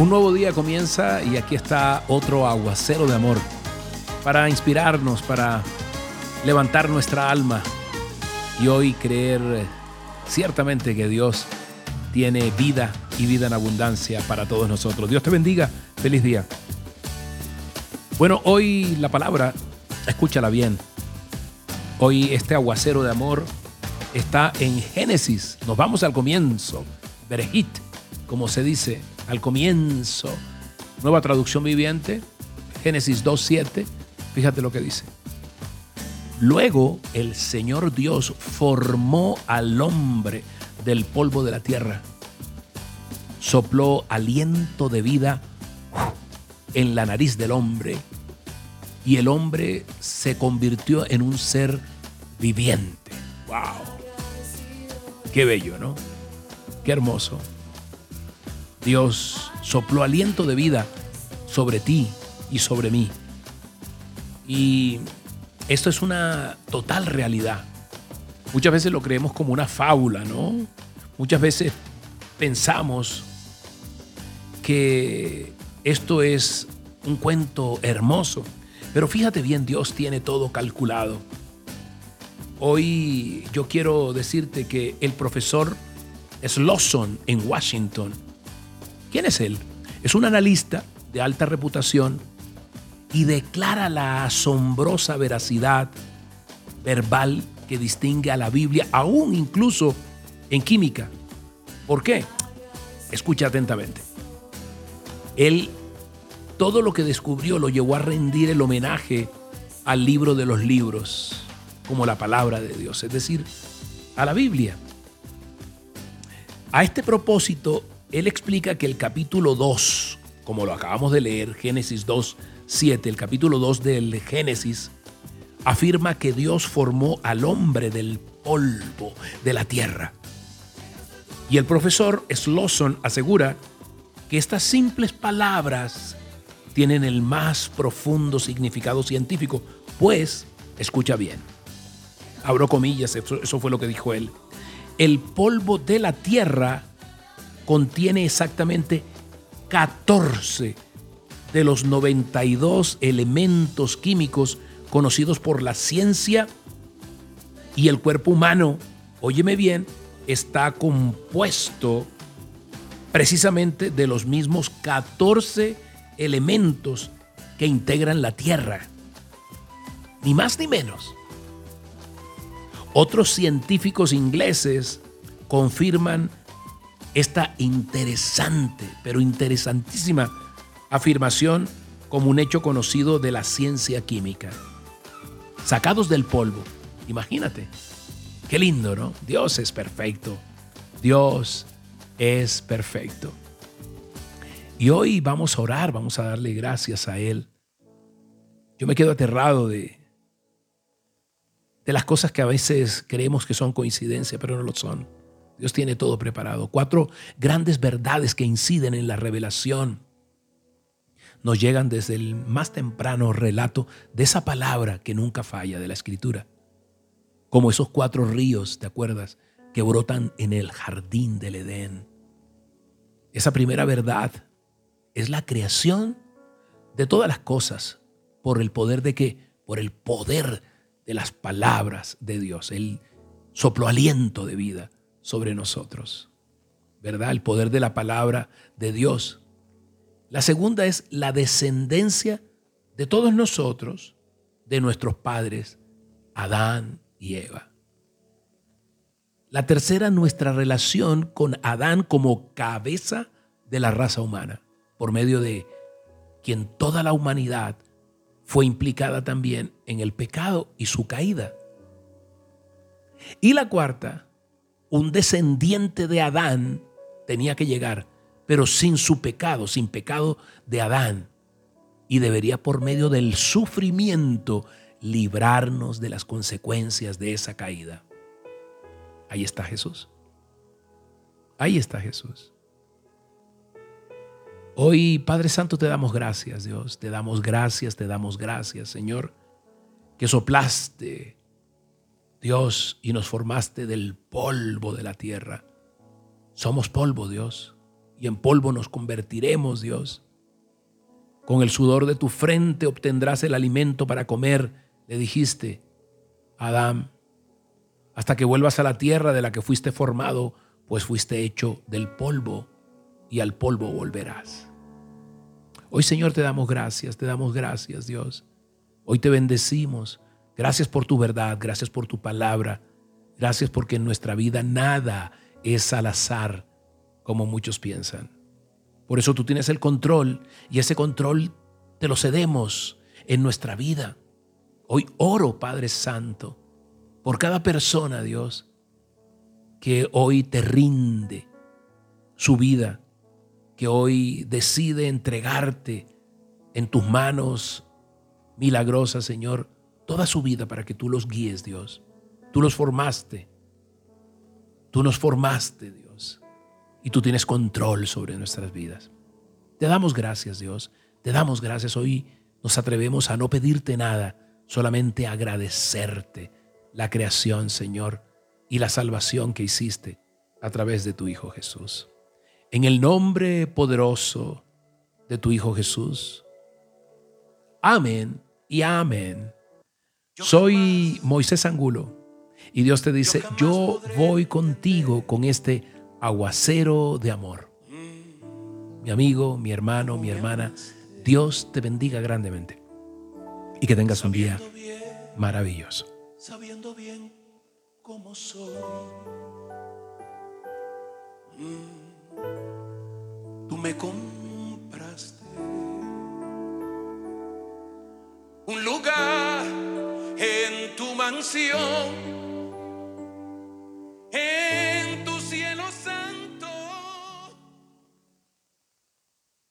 Un nuevo día comienza y aquí está otro aguacero de amor para inspirarnos, para levantar nuestra alma y hoy creer ciertamente que Dios tiene vida y vida en abundancia para todos nosotros. Dios te bendiga. Feliz día. Bueno, hoy la palabra, escúchala bien. Hoy este aguacero de amor está en Génesis. Nos vamos al comienzo. Berejit, como se dice, al comienzo. Nueva traducción viviente, Génesis 2.7. Fíjate lo que dice. Luego el Señor Dios formó al hombre del polvo de la tierra. Sopló aliento de vida en la nariz del hombre y el hombre se convirtió en un ser viviente. ¡Wow! Qué bello, ¿no? Qué hermoso. Dios sopló aliento de vida sobre ti y sobre mí. Y esto es una total realidad. Muchas veces lo creemos como una fábula, ¿no? Muchas veces pensamos que esto es un cuento hermoso, pero fíjate bien, Dios tiene todo calculado. Hoy yo quiero decirte que el profesor Slosson en Washington, ¿quién es él? Es un analista de alta reputación y declara la asombrosa veracidad verbal que distingue a la Biblia, aún incluso en química. ¿Por qué? Escucha atentamente. Él todo lo que descubrió lo llevó a rendir el homenaje al libro de los libros como la palabra de Dios, es decir, a la Biblia. A este propósito, él explica que el capítulo 2, como lo acabamos de leer, Génesis 2, 7, el capítulo 2 del Génesis, afirma que Dios formó al hombre del polvo de la tierra. Y el profesor Slosson asegura que estas simples palabras tienen el más profundo significado científico, pues, escucha bien, abro comillas, eso, fue lo que dijo él, el polvo de la tierra contiene exactamente 14 de los 92 elementos químicos conocidos por la ciencia y el cuerpo humano, óyeme bien, está compuesto precisamente de los mismos 14 elementos que integran la Tierra. Ni más ni menos. Otros científicos ingleses confirman esta interesante, pero interesantísima afirmación como un hecho conocido de la ciencia química. Sacados del polvo, imagínate. Qué lindo, ¿no? Dios es perfecto. Dios es perfecto. Y hoy vamos a orar, vamos a darle gracias a Él. Yo me quedo aterrado de, de las cosas que a veces creemos que son coincidencia, pero no lo son. Dios tiene todo preparado. Cuatro grandes verdades que inciden en la revelación nos llegan desde el más temprano relato de esa palabra que nunca falla de la escritura. Como esos cuatro ríos, ¿te acuerdas? Que brotan en el jardín del Edén. Esa primera verdad es la creación de todas las cosas por el poder de qué? Por el poder de las palabras de Dios. Él sopló aliento de vida sobre nosotros. ¿Verdad? El poder de la palabra de Dios. La segunda es la descendencia de todos nosotros, de nuestros padres, Adán y Eva. La tercera, nuestra relación con Adán como cabeza de la raza humana, por medio de quien toda la humanidad fue implicada también en el pecado y su caída. Y la cuarta, un descendiente de Adán tenía que llegar, pero sin su pecado, sin pecado de Adán. Y debería por medio del sufrimiento librarnos de las consecuencias de esa caída. Ahí está Jesús. Ahí está Jesús. Hoy, Padre Santo, te damos gracias, Dios. Te damos gracias, te damos gracias, Señor, que soplaste, Dios, y nos formaste del polvo de la tierra. Somos polvo, Dios, y en polvo nos convertiremos, Dios. Con el sudor de tu frente obtendrás el alimento para comer, le dijiste, Adán, hasta que vuelvas a la tierra de la que fuiste formado, pues fuiste hecho del polvo y al polvo volverás. Hoy Señor te damos gracias, te damos gracias Dios. Hoy te bendecimos. Gracias por tu verdad, gracias por tu palabra. Gracias porque en nuestra vida nada es al azar como muchos piensan. Por eso tú tienes el control y ese control te lo cedemos en nuestra vida. Hoy oro, Padre Santo, por cada persona, Dios, que hoy te rinde su vida, que hoy decide entregarte en tus manos milagrosas, Señor, toda su vida para que tú los guíes, Dios. Tú los formaste. Tú nos formaste, Dios. Y tú tienes control sobre nuestras vidas. Te damos gracias, Dios. Te damos gracias. Hoy nos atrevemos a no pedirte nada, solamente agradecerte la creación, Señor, y la salvación que hiciste a través de tu Hijo Jesús. En el nombre poderoso de tu Hijo Jesús. Amén y amén. Soy Moisés Angulo y Dios te dice, yo voy contigo con este aguacero de amor. Mi amigo, mi hermano, mi hermana, Dios te bendiga grandemente y que tengas un día maravilloso. Sabiendo bien cómo soy. Mm. Tú me compraste mansión